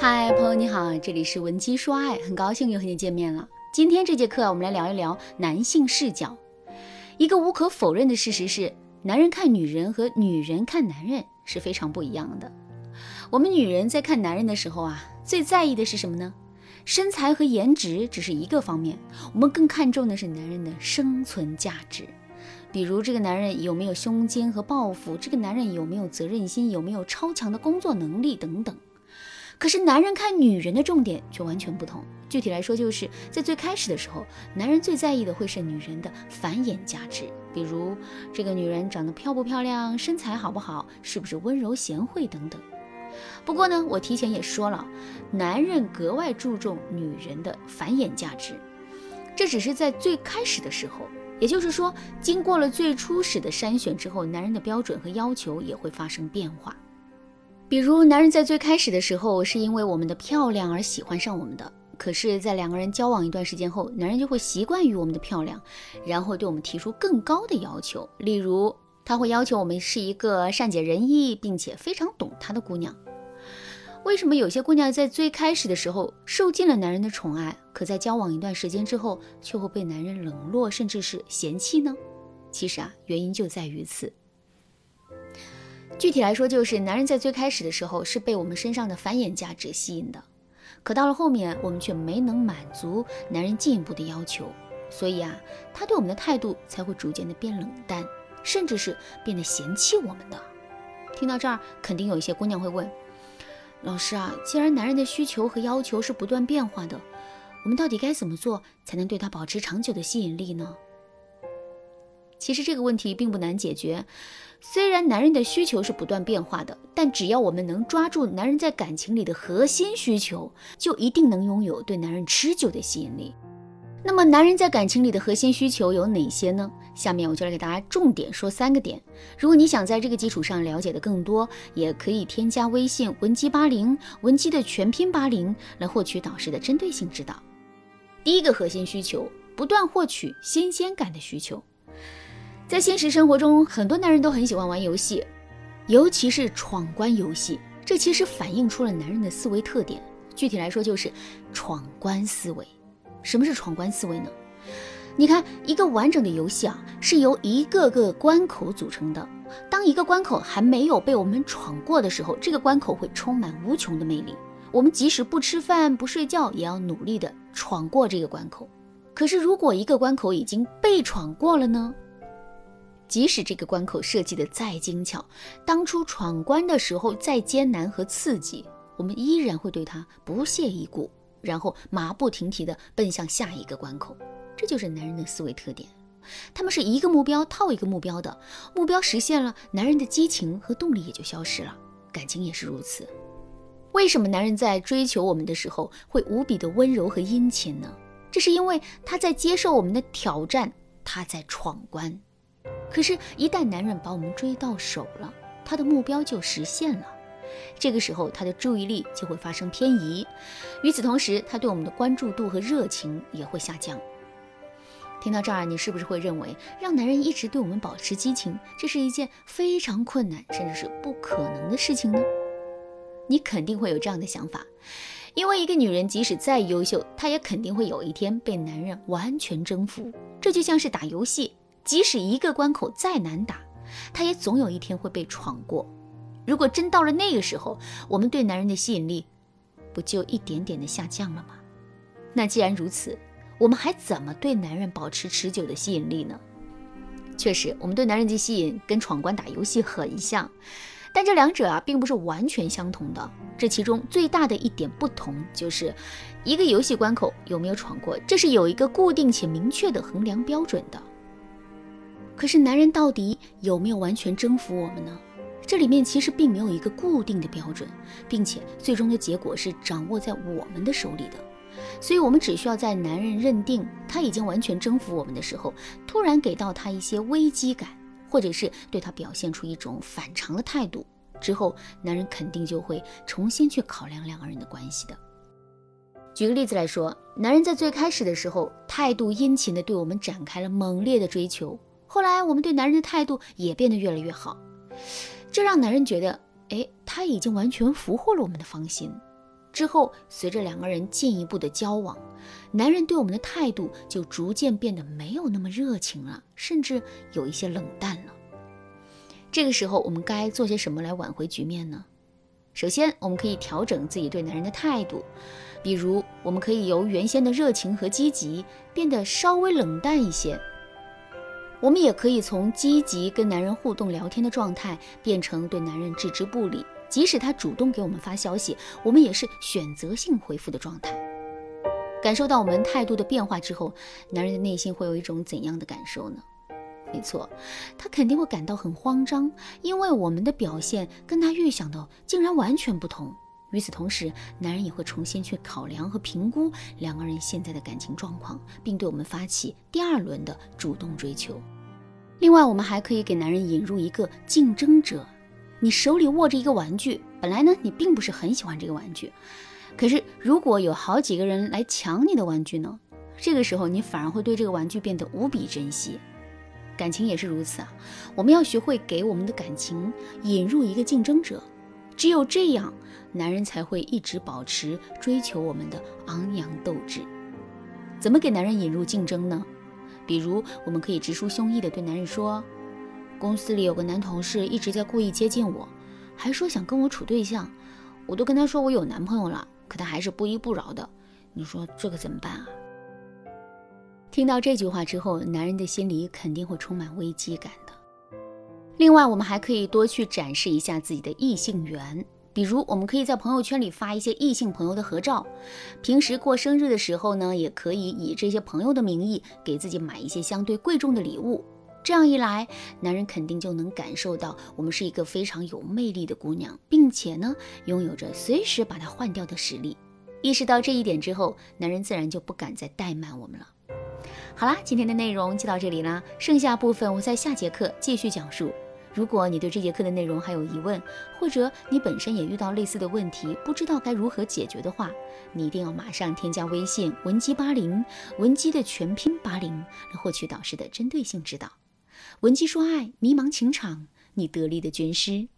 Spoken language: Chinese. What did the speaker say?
嗨，朋友你好，这里是文姬说爱，很高兴又和你见面了。今天这节课我们来聊一聊男性视角。一个无可否认的事实是，男人看女人和女人看男人是非常不一样的。我们女人在看男人的时候啊，最在意的是什么呢？身材和颜值只是一个方面，我们更看重的是男人的生存价值。比如这个男人有没有胸襟和抱负，这个男人有没有责任心，有没有超强的工作能力等等。可是男人看女人的重点却完全不同。具体来说，就是在最开始的时候，男人最在意的会是女人的繁衍价值，比如这个女人长得漂不漂亮，身材好不好，是不是温柔贤惠等等。不过呢，我提前也说了，男人格外注重女人的繁衍价值，这只是在最开始的时候。也就是说，经过了最初始的筛选之后，男人的标准和要求也会发生变化。比如，男人在最开始的时候是因为我们的漂亮而喜欢上我们的，可是，在两个人交往一段时间后，男人就会习惯于我们的漂亮，然后对我们提出更高的要求。例如，他会要求我们是一个善解人意并且非常懂他的姑娘。为什么有些姑娘在最开始的时候受尽了男人的宠爱，可在交往一段时间之后却会被男人冷落，甚至是嫌弃呢？其实啊，原因就在于此。具体来说，就是男人在最开始的时候是被我们身上的繁衍价值吸引的，可到了后面，我们却没能满足男人进一步的要求，所以啊，他对我们的态度才会逐渐的变冷淡，甚至是变得嫌弃我们的。听到这儿，肯定有一些姑娘会问。老师啊，既然男人的需求和要求是不断变化的，我们到底该怎么做才能对他保持长久的吸引力呢？其实这个问题并不难解决。虽然男人的需求是不断变化的，但只要我们能抓住男人在感情里的核心需求，就一定能拥有对男人持久的吸引力。那么，男人在感情里的核心需求有哪些呢？下面我就来给大家重点说三个点。如果你想在这个基础上了解的更多，也可以添加微信文姬八零，文姬的全拼八零，来获取导师的针对性指导。第一个核心需求，不断获取新鲜感的需求。在现实生活中，很多男人都很喜欢玩游戏，尤其是闯关游戏。这其实反映出了男人的思维特点。具体来说，就是闯关思维。什么是闯关思维呢？你看，一个完整的游戏啊，是由一个个关口组成的。当一个关口还没有被我们闯过的时候，这个关口会充满无穷的魅力。我们即使不吃饭不睡觉，也要努力的闯过这个关口。可是，如果一个关口已经被闯过了呢？即使这个关口设计的再精巧，当初闯关的时候再艰难和刺激，我们依然会对它不屑一顾。然后马不停蹄地奔向下一个关口，这就是男人的思维特点。他们是一个目标套一个目标的，目标实现了，男人的激情和动力也就消失了。感情也是如此。为什么男人在追求我们的时候会无比的温柔和殷勤呢？这是因为他在接受我们的挑战，他在闯关。可是，一旦男人把我们追到手了，他的目标就实现了。这个时候，他的注意力就会发生偏移，与此同时，他对我们的关注度和热情也会下降。听到这儿，你是不是会认为让男人一直对我们保持激情，这是一件非常困难，甚至是不可能的事情呢？你肯定会有这样的想法，因为一个女人即使再优秀，她也肯定会有一天被男人完全征服。这就像是打游戏，即使一个关口再难打，他也总有一天会被闯过。如果真到了那个时候，我们对男人的吸引力不就一点点的下降了吗？那既然如此，我们还怎么对男人保持持久的吸引力呢？确实，我们对男人的吸引跟闯关打游戏很像，但这两者啊并不是完全相同的。这其中最大的一点不同，就是一个游戏关口有没有闯过，这是有一个固定且明确的衡量标准的。可是男人到底有没有完全征服我们呢？这里面其实并没有一个固定的标准，并且最终的结果是掌握在我们的手里的。所以，我们只需要在男人认定他已经完全征服我们的时候，突然给到他一些危机感，或者是对他表现出一种反常的态度之后，男人肯定就会重新去考量两个人的关系的。举个例子来说，男人在最开始的时候态度殷勤地对我们展开了猛烈的追求，后来我们对男人的态度也变得越来越好。这让男人觉得，哎，他已经完全俘获了我们的芳心。之后，随着两个人进一步的交往，男人对我们的态度就逐渐变得没有那么热情了，甚至有一些冷淡了。这个时候，我们该做些什么来挽回局面呢？首先，我们可以调整自己对男人的态度，比如，我们可以由原先的热情和积极变得稍微冷淡一些。我们也可以从积极跟男人互动聊天的状态，变成对男人置之不理。即使他主动给我们发消息，我们也是选择性回复的状态。感受到我们态度的变化之后，男人的内心会有一种怎样的感受呢？没错，他肯定会感到很慌张，因为我们的表现跟他预想的竟然完全不同。与此同时，男人也会重新去考量和评估两个人现在的感情状况，并对我们发起第二轮的主动追求。另外，我们还可以给男人引入一个竞争者。你手里握着一个玩具，本来呢，你并不是很喜欢这个玩具，可是如果有好几个人来抢你的玩具呢，这个时候你反而会对这个玩具变得无比珍惜。感情也是如此啊，我们要学会给我们的感情引入一个竞争者，只有这样，男人才会一直保持追求我们的昂扬斗志。怎么给男人引入竞争呢？比如，我们可以直抒胸臆地对男人说。公司里有个男同事一直在故意接近我，还说想跟我处对象，我都跟他说我有男朋友了，可他还是不依不饶的。你说这可怎么办啊？听到这句话之后，男人的心里肯定会充满危机感的。另外，我们还可以多去展示一下自己的异性缘，比如我们可以在朋友圈里发一些异性朋友的合照，平时过生日的时候呢，也可以以这些朋友的名义给自己买一些相对贵重的礼物。这样一来，男人肯定就能感受到我们是一个非常有魅力的姑娘，并且呢，拥有着随时把它换掉的实力。意识到这一点之后，男人自然就不敢再怠慢我们了。好啦，今天的内容就到这里啦，剩下部分我在下节课继续讲述。如果你对这节课的内容还有疑问，或者你本身也遇到类似的问题，不知道该如何解决的话，你一定要马上添加微信文姬八零，文姬的全拼八零，来获取导师的针对性指导。文姬说爱，迷茫情场，你得力的军师。